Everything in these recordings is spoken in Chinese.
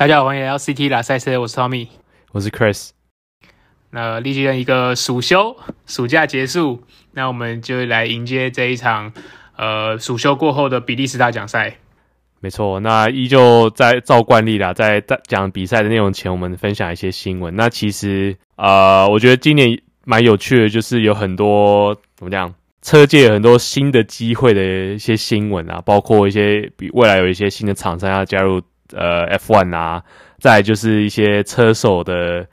大家好，欢迎来到 CT 拉赛车，我是 Tommy，我是 Chris。那历经了一个暑休，暑假结束，那我们就来迎接这一场呃暑休过后的比利时大奖赛。没错，那依旧在照惯例啦，在讲比赛的内容前，我们分享一些新闻。那其实呃，我觉得今年蛮有趣的，就是有很多怎么讲，车界有很多新的机会的一些新闻啊，包括一些比未来有一些新的厂商要加入。呃，F1 啊，再就是一些车手的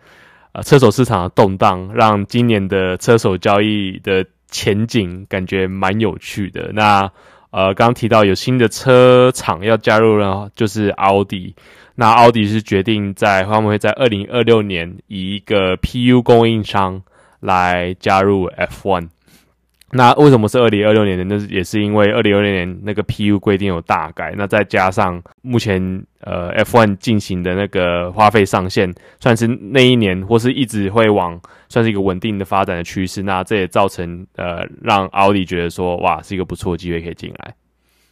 呃车手市场的动荡，让今年的车手交易的前景感觉蛮有趣的。那呃，刚刚提到有新的车厂要加入了，就是奥迪。那奥迪是决定在他们会在二零二六年以一个 PU 供应商来加入 F1。那为什么是二零二六年呢？那也是因为二零二六年那个 PU 规定有大改，那再加上目前呃 F1 进行的那个花费上限，算是那一年或是一直会往算是一个稳定的发展的趋势。那这也造成呃让奥迪觉得说哇是一个不错的机会可以进来。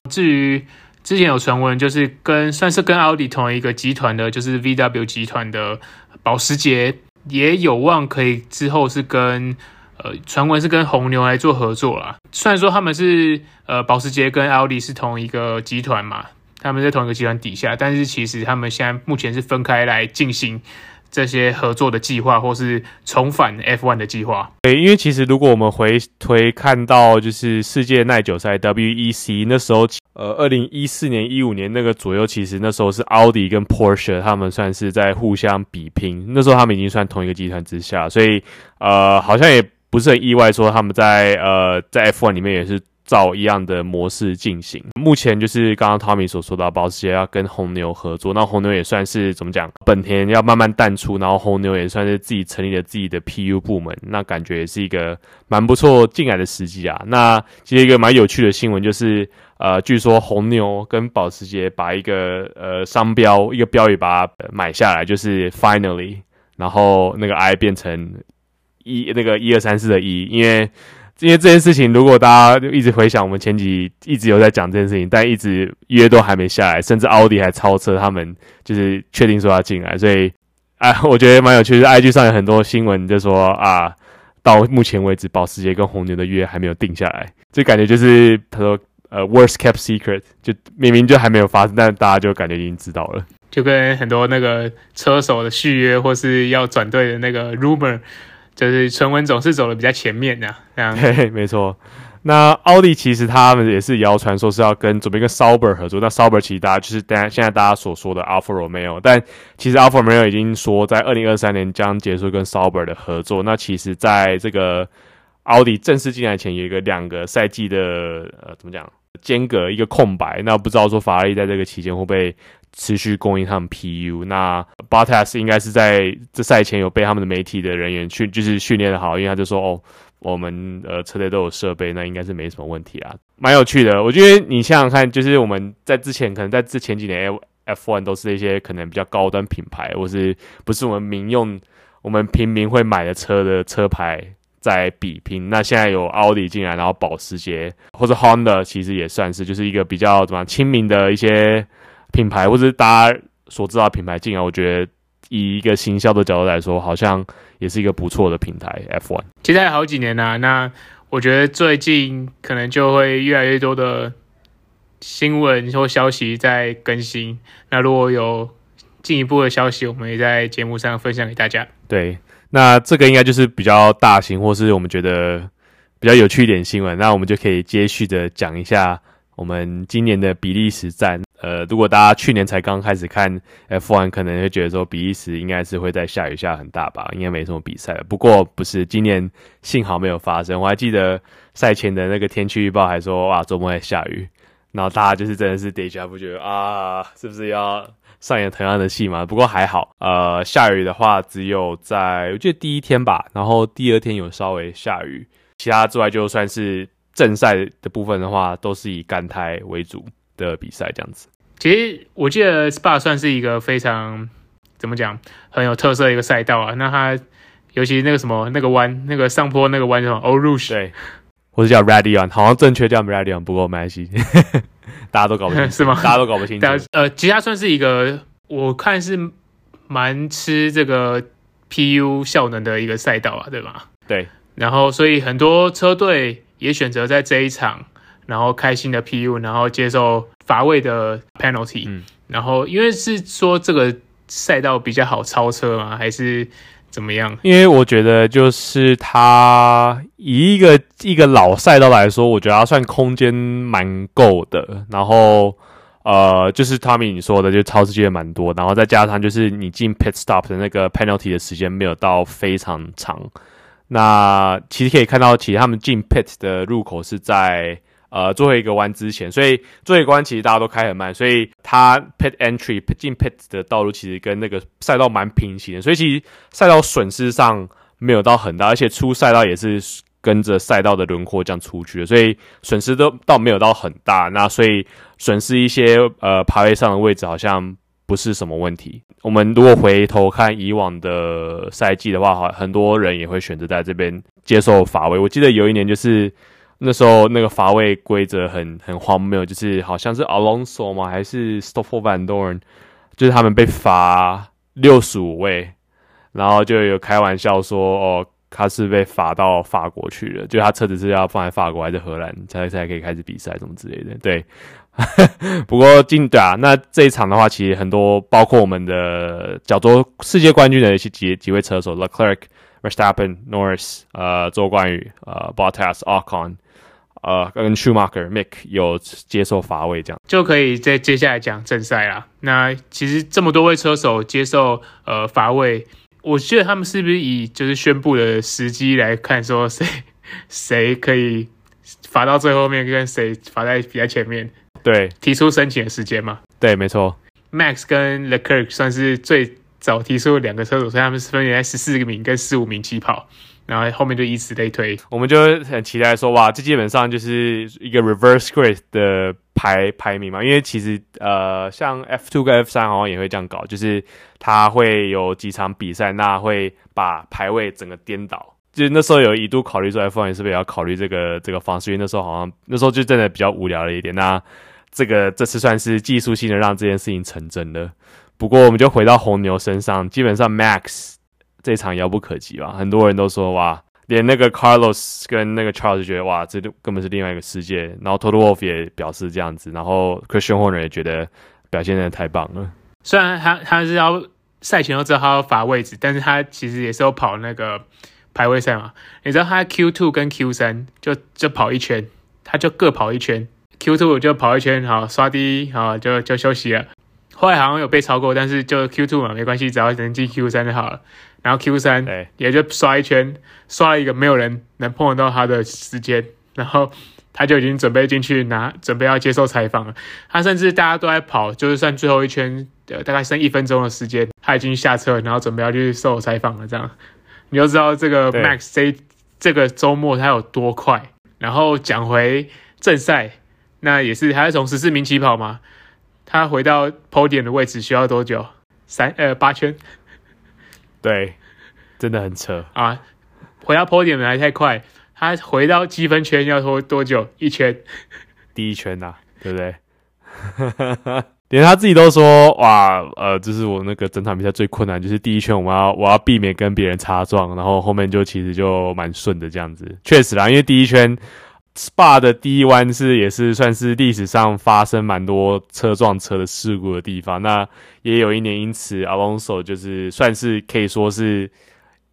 至于之前有传闻，就是跟算是跟奥迪同一个集团的，就是 VW 集团的保时捷也有望可以之后是跟。呃，传闻是跟红牛来做合作啦。虽然说他们是呃，保时捷跟奥迪是同一个集团嘛，他们在同一个集团底下，但是其实他们现在目前是分开来进行这些合作的计划，或是重返 F1 的计划。对，因为其实如果我们回推看到就是世界耐久赛 WEC 那时候，呃，二零一四年、一五年那个左右，其实那时候是奥迪跟 Porsche 他们算是在互相比拼，那时候他们已经算同一个集团之下，所以呃，好像也。不是很意外，说他们在呃在 F1 里面也是照一样的模式进行。目前就是刚刚 Tommy 所说到，保时捷要跟红牛合作，那红牛也算是怎么讲？本田要慢慢淡出，然后红牛也算是自己成立了自己的 PU 部门，那感觉也是一个蛮不错进来的时机啊。那其实一个蛮有趣的新闻就是，呃，据说红牛跟保时捷把一个呃商标一个标语把它买下来，就是 Finally，然后那个 I 变成。一那个一二三四的一，因为因为这件事情，如果大家就一直回想，我们前几一直有在讲这件事情，但一直约都还没下来，甚至奥迪还超车他们，就是确定说要进来，所以啊，我觉得蛮有趣的。IG 上有很多新闻就说啊，到目前为止，保时捷跟红牛的约还没有定下来，就感觉就是他说呃，worst kept secret，就明明就还没有发生，但大家就感觉已经知道了，就跟很多那个车手的续约或是要转队的那个 rumor。就是传闻总是走的比较前面的，这样。嘿，没错。那奥迪其实他们也是谣传说是要跟准备跟 Sauber 合作。那 Sauber 其实大家就是大家现在大家所说的 Alfa Romeo，但其实 Alfa Romeo 已经说在二零二三年将结束跟 Sauber 的合作。那其实在这个奥迪正式进来前，有一个两个赛季的呃怎么讲间隔一个空白。那不知道说法拉利在这个期间会不会？持续供应他们 PU，那 Bottas 应该是在这赛前有被他们的媒体的人员训，就是训练的好，因为他就说哦，我们呃车队都有设备，那应该是没什么问题啊，蛮有趣的。我觉得你想想看，就是我们在之前可能在之前几年 F1 都是一些可能比较高端品牌，或是不是我们民用我们平民会买的车的车牌在比拼。那现在有奥迪进来，然后保时捷或者 Honda 其实也算是就是一个比较怎么亲民的一些。品牌或者是大家所知道的品牌进来，我觉得以一个行销的角度来说，好像也是一个不错的平台。F1 其实还有好几年啊，那我觉得最近可能就会越来越多的新闻或消息在更新。那如果有进一步的消息，我们也在节目上分享给大家。对，那这个应该就是比较大型，或是我们觉得比较有趣一点新闻。那我们就可以接续的讲一下我们今年的比利时站。呃，如果大家去年才刚开始看 F1，可能会觉得说比利时应该是会在下雨下很大吧，应该没什么比赛。不过不是，今年幸好没有发生。我还记得赛前的那个天气预报还说哇，周末会下雨，然后大家就是真的是 déjà vu 觉得啊，是不是要上演同样的戏嘛？不过还好，呃，下雨的话只有在我记得第一天吧，然后第二天有稍微下雨，其他之外就算是正赛的部分的话，都是以干胎为主的比赛这样子。其实我记得 Spa 算是一个非常怎么讲很有特色的一个赛道啊。那它尤其那个什么那个弯，那个上坡那个弯叫什么 Eau Rouge 对，或者叫 Raidillon，好像正确叫 Raidillon，不过没关系，大家都搞不清楚，是吗？大家都搞不清楚。呃，其实它算是一个我看是蛮吃这个 PU 效能的一个赛道啊，对吧？对。然后，所以很多车队也选择在这一场，然后开心的 PU，然后接受乏味的 penalty。嗯。然后，因为是说这个赛道比较好超车吗？还是怎么样？因为我觉得就是它以一个一个老赛道来说，我觉得它算空间蛮够的。然后。呃，就是 Tommy 你说的，就超车机会蛮多，然后再加上就是你进 pit stop 的那个 penalty 的时间没有到非常长。那其实可以看到，其实他们进 pit 的入口是在呃最后一个弯之前，所以最后一个弯其实大家都开很慢，所以它 pit entry 进 pit 的道路其实跟那个赛道蛮平行的，所以其实赛道损失上没有到很大，而且出赛道也是。跟着赛道的轮廓这样出去的，所以损失都倒没有到很大。那所以损失一些呃排位上的位置好像不是什么问题。我们如果回头看以往的赛季的话，好，很多人也会选择在这边接受罚位。我记得有一年就是那时候那个罚位规则很很荒谬，就是好像是 Alonso 吗？还是 Stoffel Van Dorn，就是他们被罚六十五位，然后就有开玩笑说哦。他是被罚到法国去了，就他车子是要放在法国还是荷兰才才可以开始比赛，什么之类的。对，不过进对啊，那这一场的话，其实很多包括我们的角逐世界冠军的一些几几位车手，Leclerc、Verstappen、Norris，呃，周冠宇，呃，Bottas、Ocon，呃，跟 Schumacher、Mick 有接受罚位，这样就可以在接下来讲正赛啦。那其实这么多位车手接受呃罚位。我觉得他们是不是以就是宣布的时机来看，说谁 谁可以罚到最后面，跟谁罚在比较前面？对，提出申请的时间嘛？对，没错。Max 跟 Leclerc 算是最早提出两个车手，所以他们是分别在十四名跟十五名起跑。然后后面就以此类推，我们就很期待说，哇，这基本上就是一个 reverse grid 的排排名嘛。因为其实呃，像 F two 跟 F 三好像也会这样搞，就是它会有几场比赛，那会把排位整个颠倒。就是那时候有一度考虑说，F one 是不是也要考虑这个这个方式？因为那时候好像那时候就真的比较无聊了一点。那这个这次算是技术性的让这件事情成真了。不过我们就回到红牛身上，基本上 Max。这场遥不可及吧？很多人都说哇，连那个 Carlos 跟那个 Charles 就觉得哇，这根本是另外一个世界。然后 Toto Wolff 也表示这样子，然后 Christian Horner 也觉得表现真的太棒了。虽然他他是要赛前都知道他要罚位置，但是他其实也是要跑那个排位赛嘛。你知道他 Q two 跟 Q 三就就跑一圈，他就各跑一圈，Q two 就跑一圈，好刷第一，好就就休息了。后来好像有被超过，但是就 Q two 嘛，没关系，只要能进 Q 三就好了。然后 Q 三也就刷一圈，刷了一个没有人能碰得到他的时间，然后他就已经准备进去拿，准备要接受采访了。他甚至大家都在跑，就是算最后一圈，呃，大概剩一分钟的时间，他已经下车，然后准备要去受采访了。这样你就知道这个 Max 这这个周末他有多快。然后讲回正赛，那也是还是从十四名起跑嘛。他回到 podium 的位置需要多久？三呃八圈。对，真的很扯啊！回到 podium 来太快，他回到积分圈要拖多久？一圈，第一圈呐、啊，对不对？连他自己都说，哇，呃，这是我那个整场比赛最困难，就是第一圈，我们要我要避免跟别人擦撞，然后后面就其实就蛮顺的这样子。确实啦，因为第一圈。Spa 的第一弯是也是算是历史上发生蛮多车撞车的事故的地方。那也有一年因此，Alonso 就是算是可以说是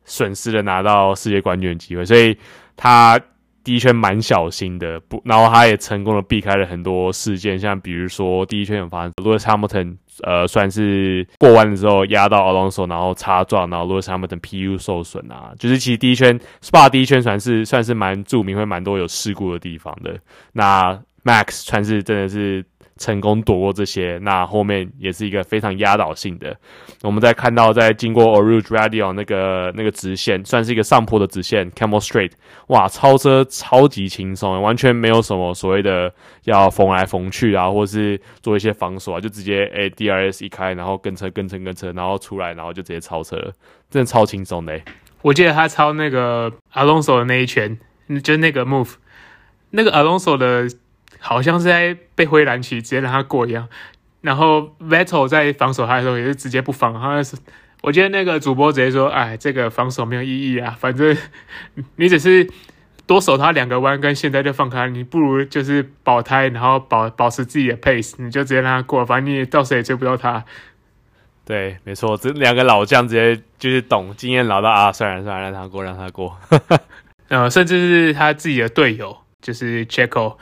损失了拿到世界冠军的机会，所以他。第一圈蛮小心的，不，然后他也成功的避开了很多事件，像比如说第一圈有发生，Lewis Hamilton 呃算是过弯的时候压到 Alonso，然后擦撞，然后 Lewis Hamilton PU 受损啊，就是其实第一圈 Spa 第一圈算是算是蛮著名，会蛮多有事故的地方的。那 Max 算是真的是。成功躲过这些，那后面也是一个非常压倒性的。我们在看到，在经过 Eau Rouge Radio 那个那个直线，算是一个上坡的直线，Camel Straight，哇，超车超级轻松，完全没有什么所谓的要缝来缝去啊，或是做一些防守啊，就直接诶 DRS 一开，然后跟车跟车跟车，然后出来，然后就直接超车，真的超轻松的。我记得他超那个 Alonso 的那一圈，就那个 move，那个 Alonso 的。好像是在被灰蓝旗直接让他过一样，然后 Vettel 在防守他的时候也是直接不防，好像是我觉得那个主播直接说，哎，这个防守没有意义啊，反正你只是多守他两个弯，跟现在就放开，你不如就是保胎，然后保保持自己的 pace，你就直接让他过，反正你也到时也追不到他。对，没错，这两个老将直接就是懂经验老到啊，算了算了，让他过，让他过。呃，甚至是他自己的队友，就是 Checo，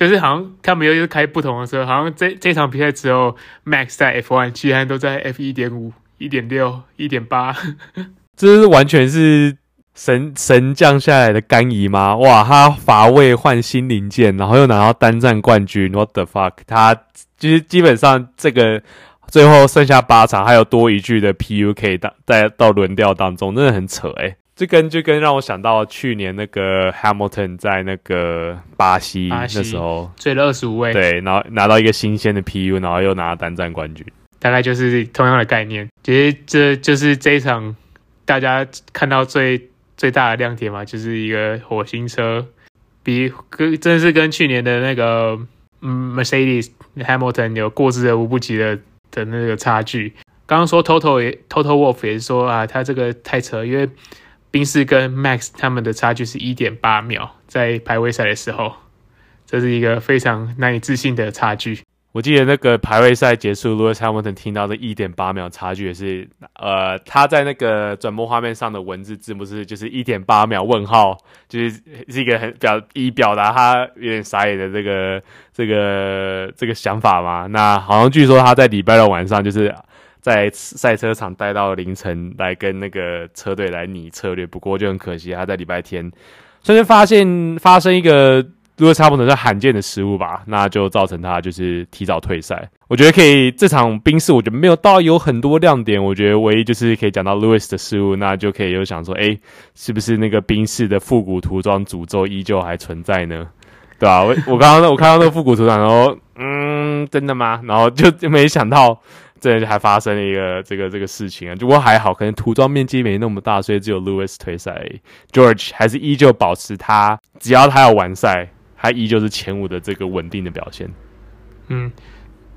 就是好像他们又是开不同的车，好像这这场比赛之后，Max 在 F1，其他都在 F 一点五、一点六、一点八，这是完全是神神降下来的干姨吗？哇，他乏味换新零件，然后又拿到单站冠军，What the fuck？他就是基本上这个。最后剩下八场，还有多一句的 PUK 到在到轮调当中，真的很扯诶，这跟就跟让我想到去年那个 Hamilton 在那个巴西，那时候追了二十五位，对，然后拿到一个新鲜的 PU，然后又拿了单站冠军，大概就是同样的概念。其实这就是这一场大家看到最最大的亮点嘛，就是一个火星车，比跟真的是跟去年的那个嗯 Mercedes Hamilton 有过之而无不及的。的那个差距，刚刚说 Toto 也 Toto Wolff 也是说啊，他这个太扯，因为宾士跟 Max 他们的差距是一点八秒，在排位赛的时候，这是一个非常难以置信的差距。我记得那个排位赛结束，Lewis Hamilton 听到的一点八秒差距也是，呃，他在那个转播画面上的文字字幕是就是一点八秒问号，就是是一个很表以表达他有点傻眼的这个这个这个想法嘛。那好像据说他在礼拜六晚上就是在赛车场待到凌晨来跟那个车队来拟策略，不过就很可惜他在礼拜天甚至发现发生一个。如果差不多是罕见的失误吧，那就造成他就是提早退赛。我觉得可以，这场宾士我觉得没有到有很多亮点。我觉得唯一就是可以讲到 Lewis 的失误，那就可以有想说，哎，是不是那个冰室的复古涂装诅咒依旧还存在呢？对吧、啊？我我刚刚我看到那个复古涂装，然后嗯，真的吗？然后就 就没想到，这还发生了一个这个这个事情啊。不过还好，可能涂装面积没那么大，所以只有 Lewis 退赛，George 还是依旧保持他，只要他要完赛。他依旧是前五的这个稳定的表现。嗯，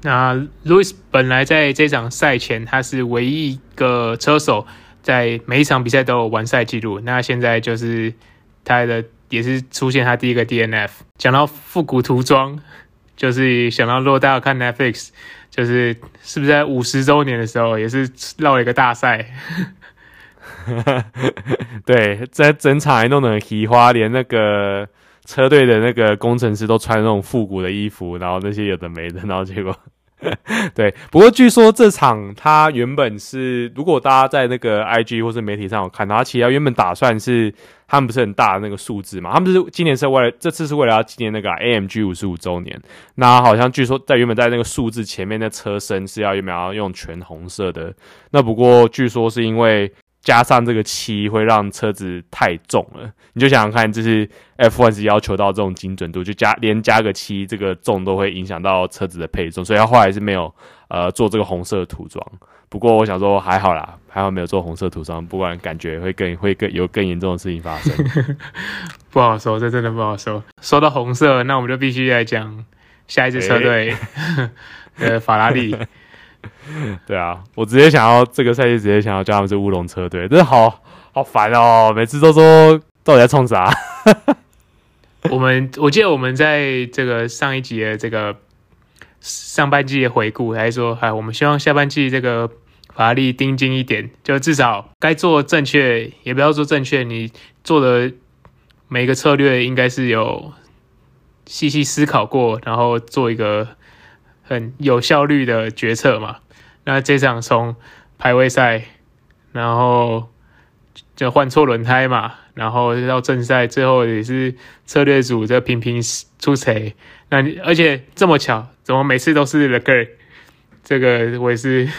那 Lewis 本来在这场赛前他是唯一一个车手在每一场比赛都有完赛记录。那现在就是他的也是出现他第一个 DNF。讲到复古涂装，就是想到如果大看 Netflix，就是是不是在五十周年的时候也是绕一个大赛？对，在整场还弄得很奇花，连那个。车队的那个工程师都穿那种复古的衣服，然后那些有的没的，然后结果，对。不过据说这场他原本是，如果大家在那个 IG 或是媒体上有看到，他其实他原本打算是他们不是很大的那个数字嘛，他们是今年是为了这次是为了要纪念那个 AMG 五十五周年，那好像据说在原本在那个数字前面的车身是要原本要用全红色的，那不过据说是因为。加上这个漆会让车子太重了，你就想想看，就是 F1 是要求到这种精准度，就加连加个漆，这个重都会影响到车子的配重，所以他后来是没有呃做这个红色的涂装。不过我想说还好啦，还好没有做红色涂装，不然感觉会更 会更有更严重的事情发生。不好说，这真的不好说。说到红色，那我们就必须来讲下一支车队，欸、呃，法拉利。对啊，我直接想要这个赛季直接想要叫他们是乌龙车队，真的好好烦哦！每次都说到底在冲啥？我们我记得我们在这个上一集的这个上半季的回顾，还是说，哎，我们希望下半季这个法拉利盯紧一点，就至少该做正确，也不要做正确，你做的每个策略应该是有细细思考过，然后做一个。很有效率的决策嘛？那这场从排位赛，然后就换错轮胎嘛，然后到正赛，最后也是策略组这频频出锤。那而且这么巧，怎么每次都是 l e g e r 这个我也是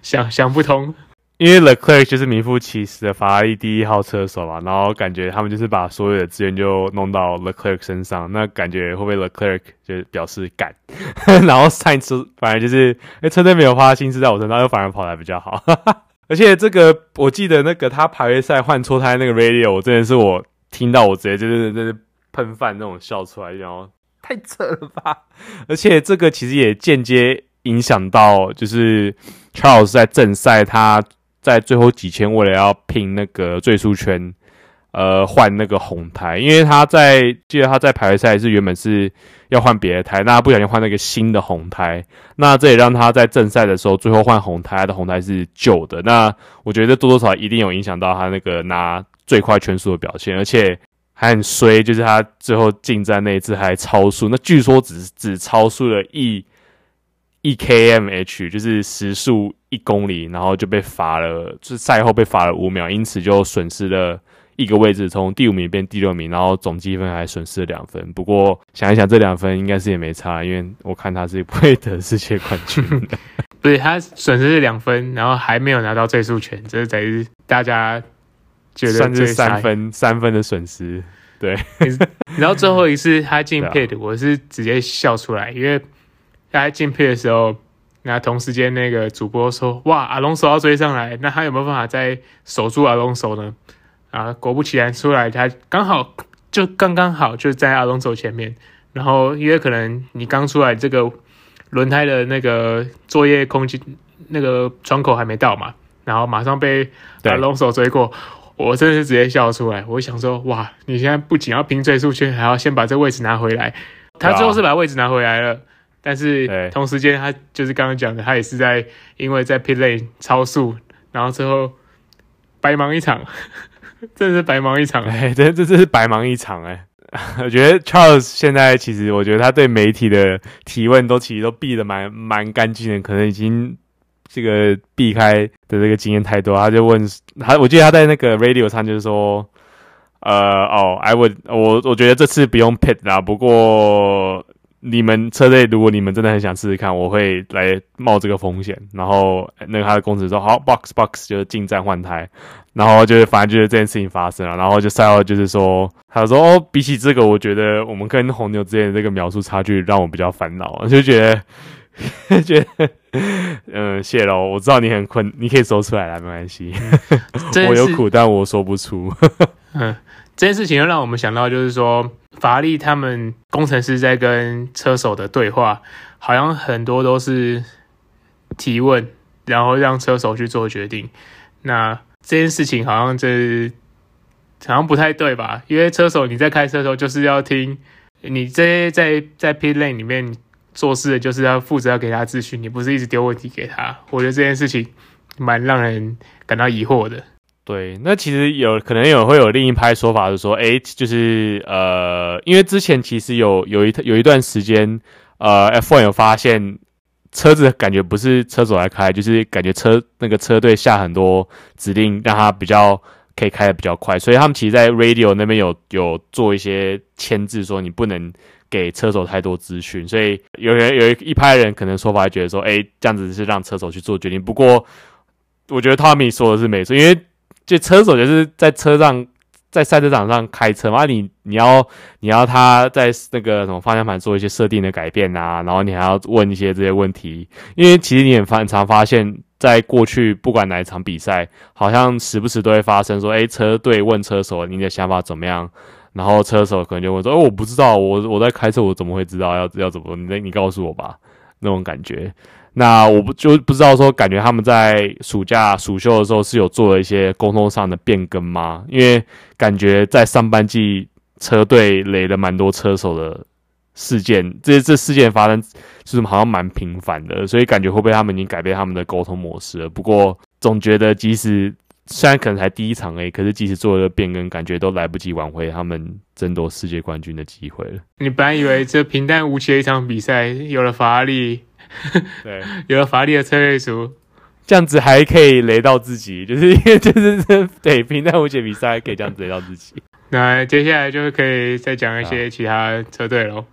想想不通。因为 Leclerc 就是名副其实的法拉利第一号车手嘛，然后感觉他们就是把所有的资源就弄到 Leclerc 身上，那感觉会不会 Leclerc 就表示干，然后上一次反而就是哎车队没有花心思在我身上，又反而跑来比较好，而且这个我记得那个他排位赛换错胎那个 radio，我真的是我听到我直接就是就是喷饭那种笑出来，然后太扯了吧，而且这个其实也间接。影响到，就是 Charles 在正赛，他在最后几千为了要拼那个最速圈，呃，换那个红胎，因为他在记得他在排位赛是原本是要换别的胎，那他不小心换那个新的红胎，那这也让他在正赛的时候最后换红胎，他的红胎是旧的，那我觉得多多少少一定有影响到他那个拿最快圈速的表现，而且。还很衰，就是他最后进站那一次还超速，那据说只只超速了一一 kmh，就是时速一公里，然后就被罚了，就是赛后被罚了五秒，因此就损失了一个位置，从第五名变第六名，然后总积分还损失了两分。不过想一想，这两分应该是也没差，因为我看他是不会得世界冠军的。不是，他损失是两分，然后还没有拿到最速权，这才是大家。算是三分三分的损失，对。然后最后一次他进 pit，我是直接笑出来，因为他进 pit 的时候，那同时间那个主播说：“哇，阿隆索要追上来，那他有没有办法再守住阿隆索呢？”啊，果不其然，出来他刚好就刚刚好就在阿隆索前面。然后因为可能你刚出来，这个轮胎的那个作业空间那个窗口还没到嘛，然后马上被阿隆索追过。我真的是直接笑出来，我想说，哇，你现在不仅要拼最速圈，还要先把这位置拿回来。他最后是把位置拿回来了，啊、但是同时间他就是刚刚讲的，他也是在因为在 pit lane 超速，然后最后白忙一场，真的是白忙一场。哎，这这这是白忙一场哎。我觉得 Charles 现在其实，我觉得他对媒体的提问都其实都避得蛮蛮干净的，可能已经。这个避开的这个经验太多，他就问他，我记得他在那个 radio 上就是说，呃，哦，I would，我我觉得这次不用 pit 啦，不过你们车队如果你们真的很想试试看，我会来冒这个风险。然后那个他的公司说好，box box 就是进站换胎，然后就是反正就是这件事情发生了，然后就赛后就是说，他说哦，比起这个，我觉得我们跟红牛之间的这个描述差距让我比较烦恼，就觉得。觉得，嗯，谢喽。我知道你很困，你可以说出来了，没关系。我有苦，但我说不出。嗯，这件事情又让我们想到，就是说，法拉利他们工程师在跟车手的对话，好像很多都是提问，然后让车手去做决定。那这件事情好像这好像不太对吧？因为车手你在开车的时候，就是要听你这些在在 pit lane 里面。做事的就是要负责要给他资讯，你不是一直丢问题给他。我觉得这件事情蛮让人感到疑惑的。对，那其实有可能有会有另一派说法，是说，哎，就是呃，因为之前其实有有一有一段时间，呃，F1 有发现车子感觉不是车手来开，就是感觉车那个车队下很多指令，让他比较可以开的比较快，所以他们其实，在 radio 那边有有做一些牵制，说你不能。给车手太多资讯，所以有人有一一派人可能说法觉得说，哎，这样子是让车手去做决定。不过，我觉得 Tommy 说的是没错，因为就车手就是在车上，在赛车场上开车嘛，你你要你要他在那个什么方向盘做一些设定的改变啊，然后你还要问一些这些问题，因为其实你也很常发现，在过去不管哪一场比赛，好像时不时都会发生说，哎，车队问车手你的想法怎么样？然后车手可能就会说：“哦，我不知道，我我在开车，我怎么会知道要要怎么？你你告诉我吧。”那种感觉。那我不就不知道说，感觉他们在暑假暑休的时候是有做了一些沟通上的变更吗？因为感觉在上半季车队雷了蛮多车手的事件，这这事件发生就是好像蛮频繁的，所以感觉会不会他们已经改变他们的沟通模式了？不过总觉得即使。虽然可能才第一场 A，可是即使做了变更，感觉都来不及挽回他们争夺世界冠军的机会了。你本来以为这平淡无奇的一场比赛，有了法拉利，对，有了法拉利的车队组，这样子还可以雷到自己，就是因为就是 对平淡无奇比赛可以这样子雷到自己。那接下来就可以再讲一些其他车队喽。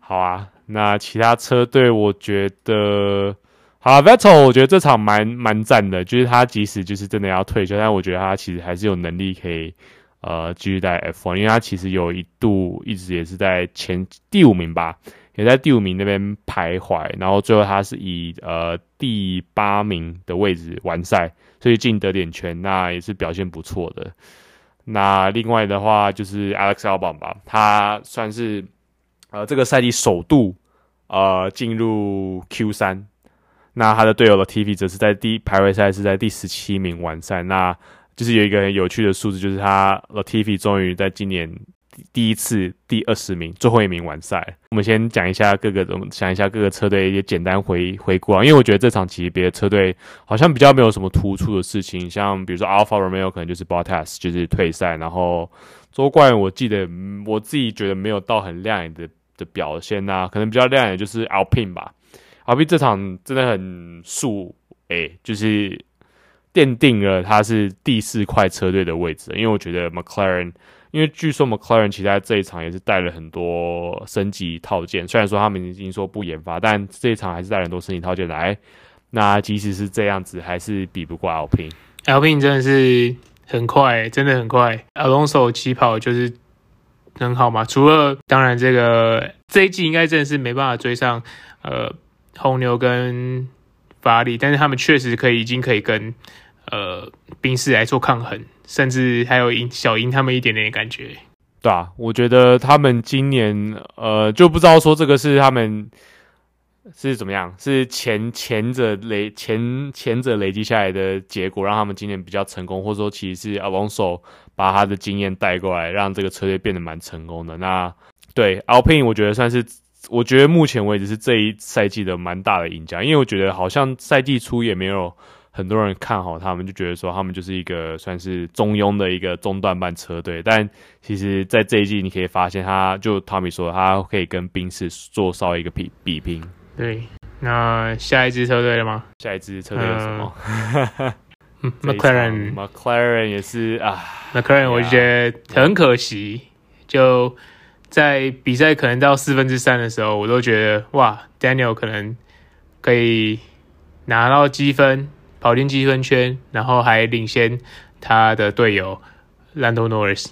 好啊，那其他车队我觉得。好，Vettel，我觉得这场蛮蛮赞的，就是他即使就是真的要退休，但我觉得他其实还是有能力可以呃继续带 F1，因为他其实有一度一直也是在前第五名吧，也在第五名那边徘徊，然后最后他是以呃第八名的位置完赛，所以进得点圈，那也是表现不错的。那另外的话就是 Alex Albon 吧，他算是呃这个赛季首度呃进入 Q 三。那他的队友 Latifi 则是在第排位赛是在第十七名完赛。那就是有一个很有趣的数字，就是他 Latifi 终于在今年。第一次第二十名，最后一名完赛。我们先讲一下各个，我们想一下各个车队也简单回回顾啊。因为我觉得这场级别的车队好像比较没有什么突出的事情，像比如说 Alpha Romeo 可能就是 Bottas 就是退赛，然后周冠我记得我自己觉得没有到很亮眼的的表现呐、啊，可能比较亮眼的就是 Alpine 吧。alpin 这场真的很素，诶、就是奠定了他是第四块车队的位置，因为我觉得 McLaren。因为据说 McLaren 其实在这一场也是带了很多升级套件，虽然说他们已经说不研发，但这一场还是带了很多升级套件来。那即使是这样子，还是比不过 Alpine。Alpine 真的是很快，真的很快。Alonso 起跑就是很好嘛，除了当然这个这一季应该真的是没办法追上呃红牛跟法拉利，但是他们确实可以已经可以跟呃宾士来做抗衡。甚至还有赢小赢他们一点点的感觉，对啊，我觉得他们今年呃就不知道说这个是他们是怎么样，是前前者累前前者累积下来的结果，让他们今年比较成功，或者说其实是 Alonso 把他的经验带过来，让这个车队变得蛮成功的。那对 Alpine，我觉得算是我觉得目前为止是这一赛季的蛮大的赢家，因为我觉得好像赛季初也没有。很多人看好他们，就觉得说他们就是一个算是中庸的一个中段班车队。但其实，在这一季你可以发现，他就汤米说，他可以跟宾士做稍微一个比比拼。对，那下一支车队了吗？下一支车队有什么？嗯，McLaren，McLaren 也是啊，McLaren 我就觉得很可惜，就在比赛可能到四分之三的时候，我都觉得哇，Daniel 可能可以拿到积分。跑进积分圈，然后还领先他的队友 Lando Norris，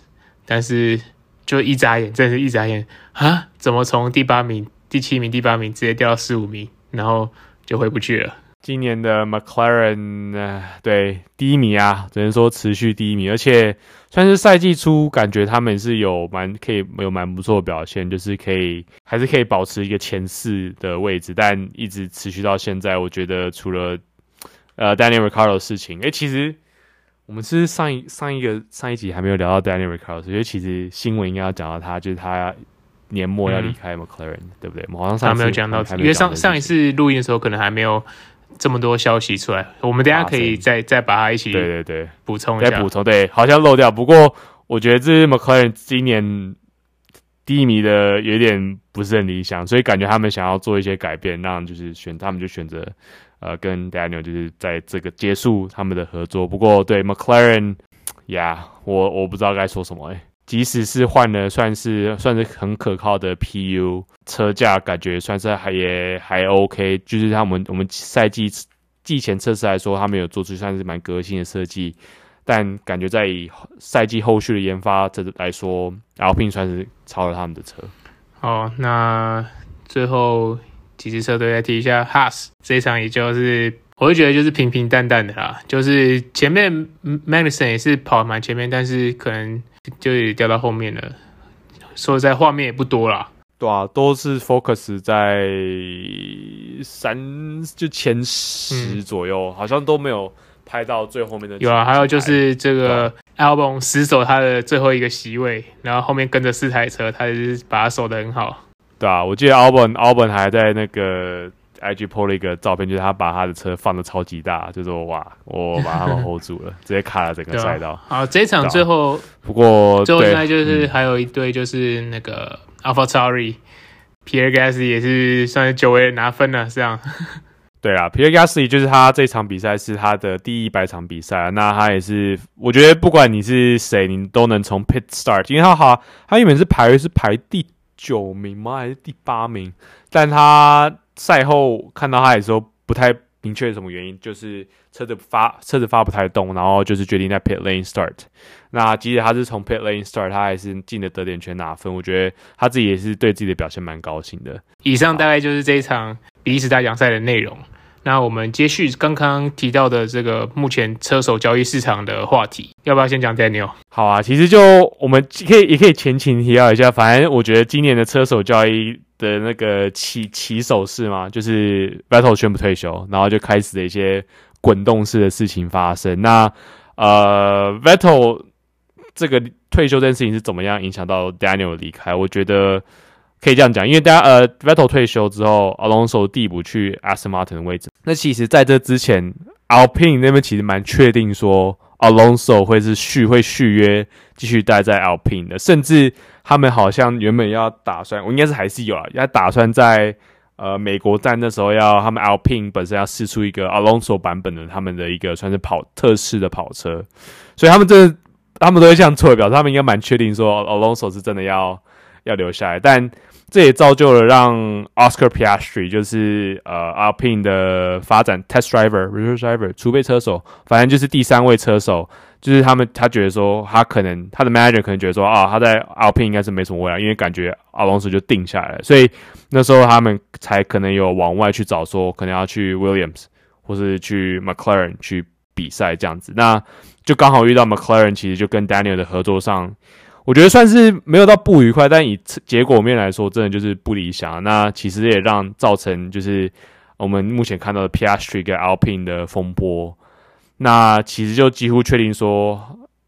但是就一眨眼，真是一眨眼啊！怎么从第八名、第七名、第八名直接掉到十五名，然后就回不去了？今年的 McLaren，呃，对，第一名啊，只能说持续第一名，而且算是赛季初感觉他们是有蛮可以有蛮不错的表现，就是可以还是可以保持一个前四的位置，但一直持续到现在，我觉得除了。呃，Daniel Ricciardo 的事情，诶、欸，其实我们是上一上一个上一集还没有聊到 Daniel Ricciardo，所以其实新闻应该要讲到他，就是他年末要离开 McLaren，、嗯、对不对？我们好像上次还没有讲到，因为上上一次录音的时候可能还没有这么多消息出来，我们等一下可以再再把它一起对对对补充一下，再补充对，好像漏掉。不过我觉得这是 McLaren 今年低迷的有点不是很理想，所以感觉他们想要做一些改变，让就是选他们就选择。呃，跟 Daniel 就是在这个结束他们的合作。不过对 McLaren，呀、我我不知道该说什么诶，即使是换了，算是算是很可靠的 PU 车架，感觉算是还也还 OK。就是他们我们赛季季前测试来说，他们有做出算是蛮革新的设计。但感觉在以赛季后续的研发这来说，Alpine 算是超了他们的车。好，那最后。几支车队再提一下，Haas 这一场也就是，我会觉得就是平平淡淡的啦，就是前面 Magnussen 也是跑蛮前面，但是可能就也掉到后面了。说实在，画面也不多啦，对啊，都是 focus 在三就前十左右，嗯，好像都没有拍到最后面的。有啊，还有就是这个 Albon 死守他的最后一个席位，然后后面跟着四台车，他就是把他守得很好。对啊，我记得 Albon Albon 还在那个 IG po 了一个照片，就是他把他的车放的超级大，就说哇，我把他们 hold 住了，直接卡了整个赛道。好，这一场最后不过最后应该就是还有一队就是那个 AlphaTauri，Pierre Gasly 也是算是久违的拿分了，这样。对啊，Pierre Gasly 就是他这场比赛是他的第一百场比赛，那他也是我觉得不管你是谁，你都能从 Pit Start，因为他好，他原本是排是排第。九名吗？还是第八名？但他赛后看到他的时候不太明确什么原因，就是车子发车子发不太动，然后就是决定在 pit lane start。那即使他是从 pit lane start，他还是进了得点圈拿分。我觉得他自己也是对自己的表现蛮高兴的。以上大概就是这一场比利时大奖赛的内容。那我们接续刚刚提到的这个目前车手交易市场的话题，要不要先讲 Daniel？好啊，其实就我们可以也可以前情提要一下，反正我觉得今年的车手交易的那个起起手式嘛，就是 Vettel 宣布退休，然后就开始了一些滚动式的事情发生。那呃，Vettel 这个退休这件事情是怎么样影响到 Daniel 离开？我觉得可以这样讲，因为大家呃，Vettel 退休之后，Alonso 递补去 Aston Martin 的位置。那其实在这之前，Alpine 那边其实蛮确定说 Alonso 会是续会续约继续待在 Alpine 的，甚至。他们好像原本要打算，我应该是还是有啊，要打算在呃美国站的时候要他们 Alpine 本身要试出一个 Alonso 版本的他们的一个算是跑特仕的跑车，所以他们这他们都会这样做，表示他们应该蛮确定说 Alonso 是真的要要留下来，但这也造就了让 Oscar Piastri 就是呃 Alpine 的发展 Test Driver Reserve Driver 储备车手，反正就是第三位车手。就是他们，他觉得说，他可能他的 manager 可能觉得说，啊，他在 Alpine 应该是没什么未来，因为感觉阿隆索就定下来了，所以那时候他们才可能有往外去找，说可能要去 Williams 或是去 McLaren 去比赛这样子。那就刚好遇到 McLaren，其实就跟 Daniel 的合作上，我觉得算是没有到不愉快，但以结果面来说，真的就是不理想。那其实也让造成就是我们目前看到的 P S Three 跟 Alpine 的风波。那其实就几乎确定说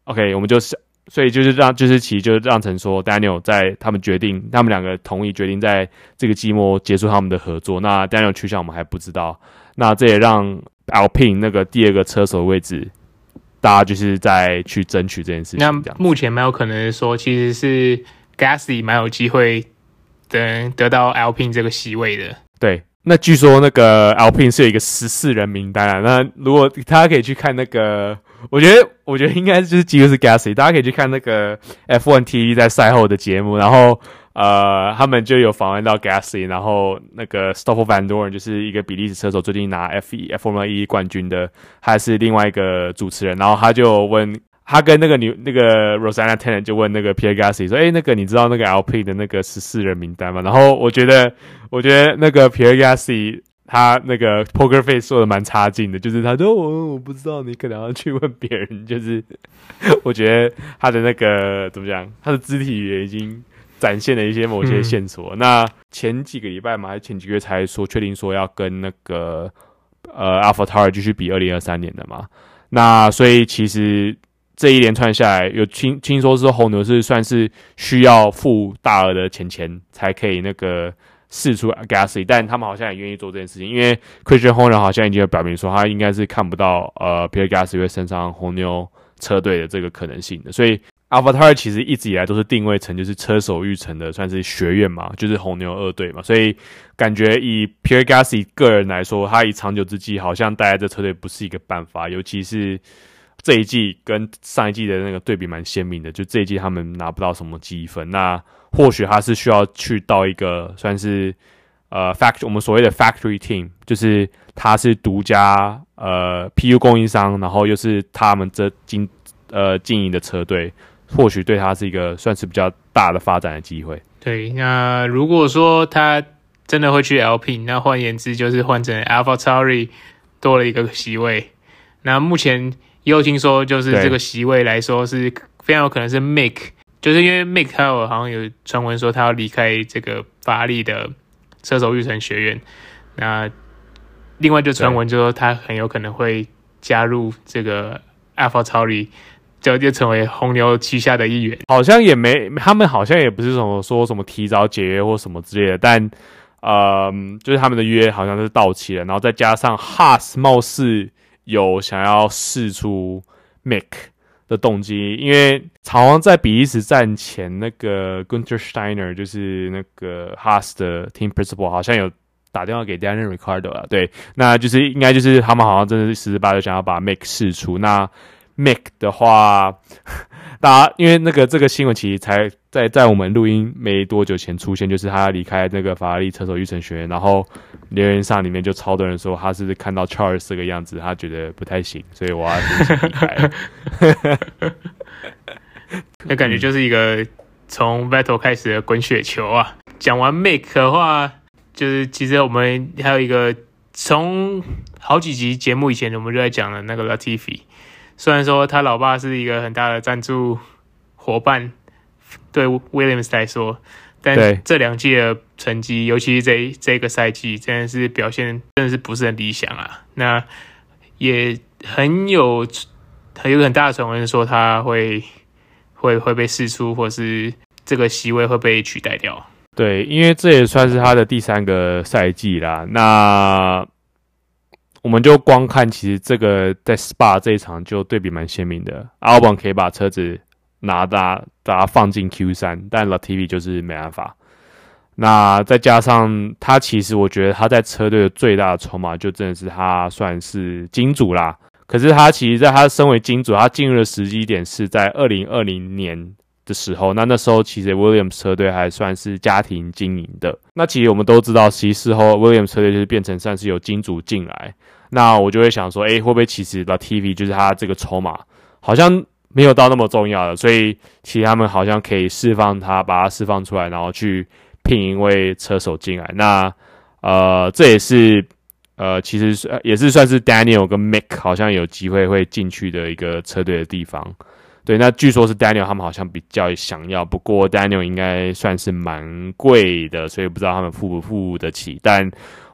，OK，我们就是，所以就是让，就是其实就让成说，Daniel 在他们决定，他们两个同意决定在这个季末结束他们的合作。那 Daniel 去向我们还不知道。那这也让 Alpine 那个第二个车手位置，大家就是在去争取这件事情。那目前蛮有可能说，其实是 Gasly 蛮有机会得得到 Alpine 这个席位的。对。那据说那个 Alpine 是有一个十四人名单啊。那如果大家可以去看那个，我觉得我觉得应该就是几乎是 Gasly，大家可以去看那个 F1 TV 在赛后的节目，然后呃，他们就有访问到 Gasly，然后那个 Stoffel Vandoorne 就是一个比利时车手，最近拿 F1 F1 一冠军的，还是另外一个主持人，然后他就问。他跟那个女那个 Rosanna Tennant 就问那个 Pierre Gasly 说：“哎、那个你知道那个 LP 的那个十四人名单吗？”然后我觉得，我觉得那个 Pierre Gasly 他那个 Poker Face 说的蛮差劲的，就是他说：“我我不知道，你可能要去问别人。”就是 我觉得他的那个怎么讲，他的肢体语言已经展现了一些某些线索。嗯、那前几个礼拜嘛，还是前几个月才说确定说要跟那个呃 AlphaTauri 继续比二零二三年的嘛。那所以其实。这一连串下来，有听听说是红牛是算是需要付大额的钱钱才可以那个试出 Gasly，但他们好像也愿意做这件事情，因为 Christian Horner 好像已经有表明说他应该是看不到呃 Pierre Gasly 会升上红牛车队的这个可能性的，所以 Avatar 其实一直以来都是定位成就是车手育成的算是学院嘛，就是红牛二队嘛，所以感觉以 Pierre Gasly 个人来说，他以长久之计好像待在这车队不是一个办法，尤其是。这一季跟上一季的那个对比蛮鲜明的，就这一季他们拿不到什么积分，那或许他是需要去到一个算是呃 fact 我们所谓的 factory team，就是他是独家呃 PU 供应商，然后又是他们这经呃经营的车队，或许对他是一个算是比较大的发展的机会。对，那如果说他真的会去 Alpine，那换言之就是换成 AlphaTauri 多了一个席位，那目前。也有听说，就是这个席位来说是非常有可能是 Make，就是因为 Make 他有好像有传闻说他要离开这个法拉利的车手育成学院。那另外就传闻就说他很有可能会加入这个 AlphaTauri，就就成为红牛旗下的一员。好像也没，他们好像也不是什么说什么提早解约或什么之类的，但呃，就是他们的约好像是到期了，然后再加上 Haas 貌似。有想要试出 Mick 的动机，因为好像在比利时战前，那个 Gunter Steiner 就是那个 Haas 的 Team Principal，好像有打电话给 Daniel Ricciardo 了。对，那就是应该就是他们好像真的是十之八九想要把 Mick 试出。那 Mick 的话，大家因为那个这个新闻其实才在在我们录音没多久前出现，就是他离开那个法拉利车手育成学院，然后留言上里面就超多人说他是看到 Charles 这个样子，他觉得不太行，所以我要离开。那感觉就是一个从 Vettel 开始的滚雪球啊！讲完 Mick 的话，就是其实我们还有一个从好几集节目以前我们就在讲了那个 Latifi。虽然说他老爸是一个很大的赞助伙伴，对 Williams 来说，但这两届的成绩，尤其是这这个赛季，真的是表现真的是不是很理想啊。那也很有很有很大的传闻说他会会会被释出，或是这个席位会被取代掉。对，因为这也算是他的第三个赛季啦。那我们就光看，其实这个在 Spa 这一场就对比蛮鲜明的。Albon 可以把车子拿大，把它放进 Q 三，但 Latifi 就是没办法。那再加上他，其实我觉得他在车队的最大的筹码，就真的是他算是金主啦。可是他其实，在他身为金主，他进入的时机点是在二零二零年。的时候，那那时候其实 Williams 车队还算是家庭经营的。那其实我们都知道，其实事后 Williams 车队就是变成算是有金主进来。那我就会想说，诶，会不会其实的 TV 就是他这个筹码，好像没有到那么重要了。所以其实他们好像可以释放他，把他释放出来，然后去聘一位车手进来。那呃，这也是呃，其实也是算是 Daniel 跟 Mick 好像有机会会进去的一个车队的地方。对，那据说是 Daniel 他们好像比较想要，不过 Daniel 应该算是蛮贵的，所以不知道他们付不付得起。但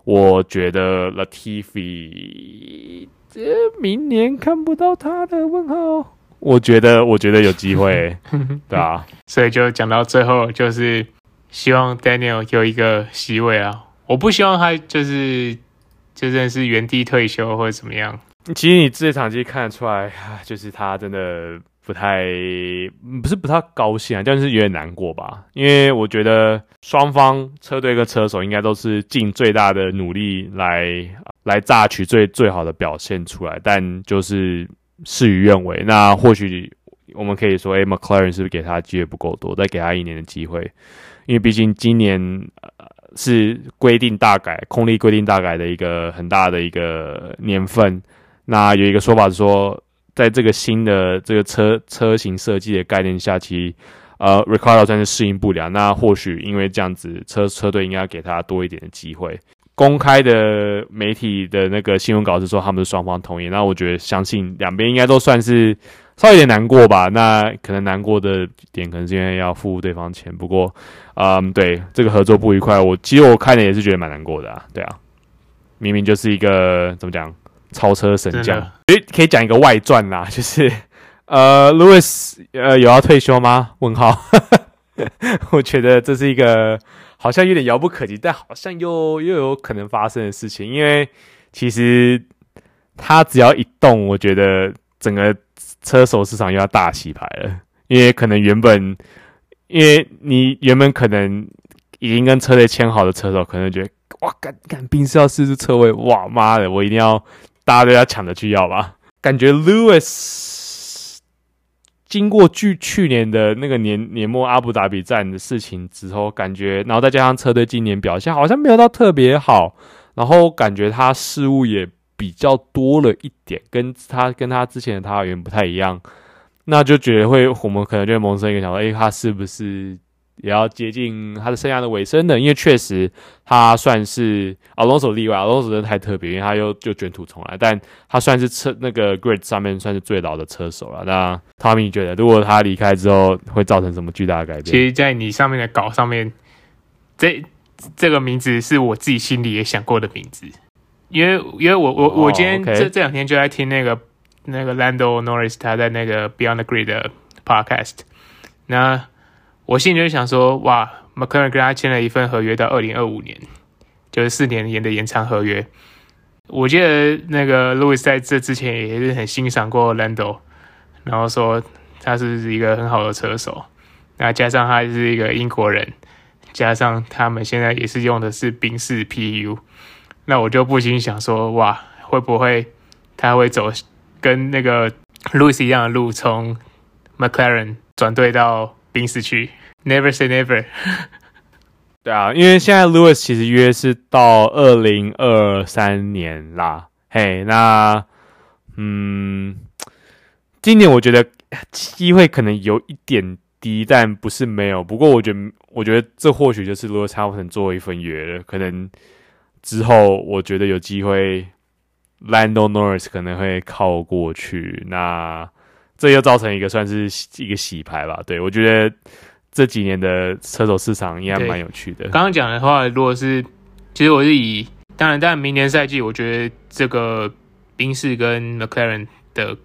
我觉得 Latifi 这明年看不到他的问号，我觉得我觉得有机会，对啊，所以就讲到最后，就是希望 Daniel 有一个席位啊，我不希望他就是就真的是原地退休或者怎么样。其实你这场其实看得出来，就是他真的。不太不是不太高兴啊，但是有点难过吧。因为我觉得双方车队跟车手应该都是尽最大的努力来来榨取最最好的表现出来，但就是事与愿违。那或许我们可以说，哎，McLaren 是不是给他机会不够多，再给他一年的机会？因为毕竟今年呃是规定大改，空力规定大改的一个很大的一个年份。那有一个说法是说。在这个新的这个车车型设计的概念下，其实呃，Ricciardo 算是适应不了。那或许因为这样子，车车队应该给他多一点的机会。公开的媒体的那个新闻稿是说他们是双方同意。那我觉得相信两边应该都算是稍微有点难过吧。那可能难过的点可能是因为要付对方钱。不过，嗯，对这个合作不愉快，我其实我看了也是觉得蛮难过的啊。对啊，明明就是一个怎么讲？超车神将，诶，可以讲一个外传啦，就是呃，Louis 呃有要退休吗？问号，我觉得这是一个好像有点遥不可及，但好像又又有可能发生的事情，因为其实他只要一动，我觉得整个车手市场又要大洗牌了，因为可能原本，因为你原本可能已经跟车队签好的车手，可能觉得哇，赶赶兵是要试试车位，哇妈的，我一定要。大家都要抢着去要吧？感觉 Lewis 经过去去年的那个年年末阿布达比站的事情之后，感觉，然后再加上车队今年表现好像没有到特别好，然后感觉他失误也比较多了一点，跟他跟他之前的他有点不太一样，那就觉得会我们可能就会萌生一个想法，诶，他是不是？也要接近他的生涯的尾声的，因为确实他算是 Alonso 例外，Alonso 真的太特别，因为他又就卷土重来，但他算是车那个 Grid 上面算是最老的车手了。那 Tommy 觉得，如果他离开之后，会造成什么巨大的改变？其实，在你上面的稿上面，这这个名字是我自己心里也想过的名字，因为因为我我我今天这、oh. 这两天就在听那个那个 Lando Norris 他在那个 Beyond the Grid 的 Podcast，那。我心里就想说，哇，McLaren 跟他签了一份合约到二零二五年，就是四年年的延长合约。我记得那个 Lewis 在这之前也是很欣赏过 Lando，然后说他是一个很好的车手。那加上他是一个英国人，加上他们现在也是用的是宾士 PU，那我就不禁想说，哇，会不会他会走跟那个 Lewis 一样的路，从 McLaren 转队到？宾士去，Never say never。对啊，因为现在 Lewis 其实约是到二零二三年啦。嘿，那嗯，今年我觉得机会可能有一点低，但不是没有。不过我觉得，我觉得这或许就是 Lewis Hamilton 做一份约了。可能之后我觉得有机会，Lando Norris 可能会靠过去。那这又造成一个算是一个洗牌吧，对，我觉得这几年的车手市场应该蛮有趣的。刚刚讲的话，如果是其实我是以当然，当然明年赛季，我觉得这个宾士跟 McLaren 的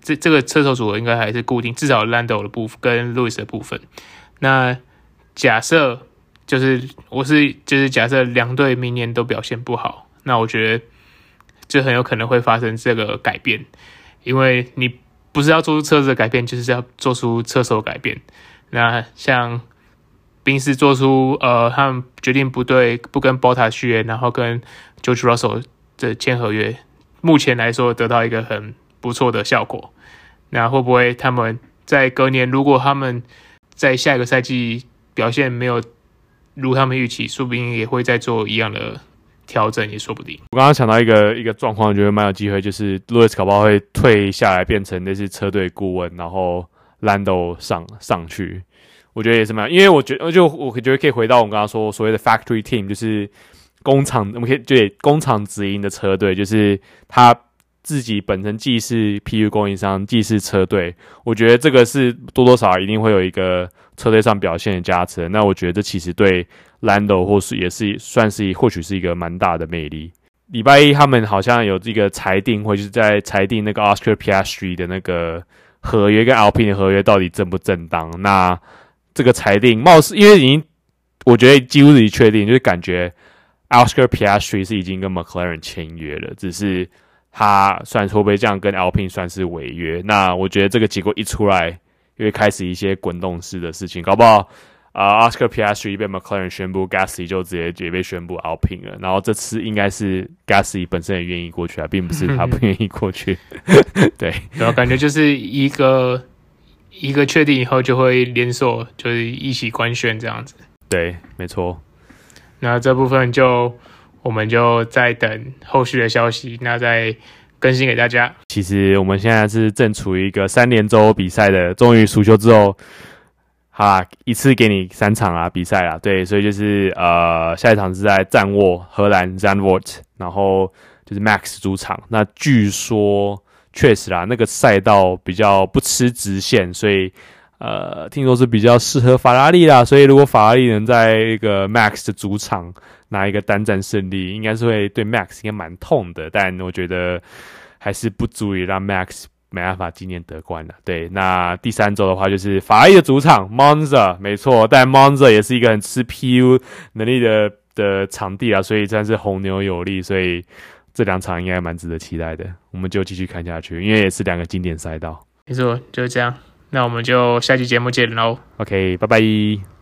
这这个车手组合应该还是固定，至少 Lando 的部分跟 Lewis 的部分。那假设就是我是就是假设两队明年都表现不好，那我觉得就很有可能会发生这个改变，因为你不是要做出车子的改变，就是要做出车手改变。那像宾士做出呃，他们决定不对，不跟 Botta 续约，然后跟 George Russell 的签合约，目前来说得到一个很不错的效果。那会不会他们在隔年，如果他们在下一个赛季表现没有如他们预期，说不定也会再做一样的调整，也说不定。我刚刚想到一个一个状况，我觉得蛮有机会，就是 Lewis 搞不好会退下来，变成那是车队顾问，然后。Lando 上上去，我觉得也是蛮，因为我觉得就我觉得可以回到我刚刚说所谓的 factory team，就是工厂，我们可以对工厂直营的车队，就是他自己本身既是 PU 供应商，既是车队，我觉得这个是多多少少一定会有一个车队上表现的加持。那我觉得这其实对 Lando 或是也是算是或许是一个蛮大的魅力。礼拜一他们好像有这个裁定，或是在裁定那个 Oscar Piastri 的那个。合约跟 Alpine 的合约到底正不正当？那这个裁定貌似，因为已经我觉得几乎是确定，就是感觉 Oscar Piastri 是已经跟 McLaren 签约了，只是他算会不会这样跟 Alpine 算是违约？那我觉得这个结果一出来，又会开始一些滚动式的事情，搞不好。啊、uh，Oscar Piastri 被 McLaren 宣布，Gasly 就直接也被宣布 Alpine 了。然后这次应该是 Gasly 本身也愿意过去啊，并不是他不愿意过去。对，然后感觉就是一个一个确定以后就会连锁，就是一起官宣这样子。对，没错。那这部分就我们就再等后续的消息，那再更新给大家。其实我们现在是正处于一个三连周比赛的，终于暑休之后。哈，一次给你三场啊，比赛啊，对，所以就是呃，下一场是在赞沃荷兰 Zandvoort，然后就是 Max 主场。那据说确实啦，那个赛道比较不吃直线，所以呃，听说是比较适合法拉利啦。所以如果法拉利能在一个 Max 的主场拿一个单战胜利，应该是会对 Max 应该蛮痛的，但我觉得还是不足以让 Max。没办法今年得冠了，对。那第三周的话就是法拉利的主场 Monza，没错，但 Monza 也是一个很吃 PU 能力的的场地啊，所以算是红牛有力，所以这两场应该蛮值得期待的。我们就继续看下去，因为也是两个经典赛道。没错，就是这样。那我们就下期节目见喽。OK，拜拜。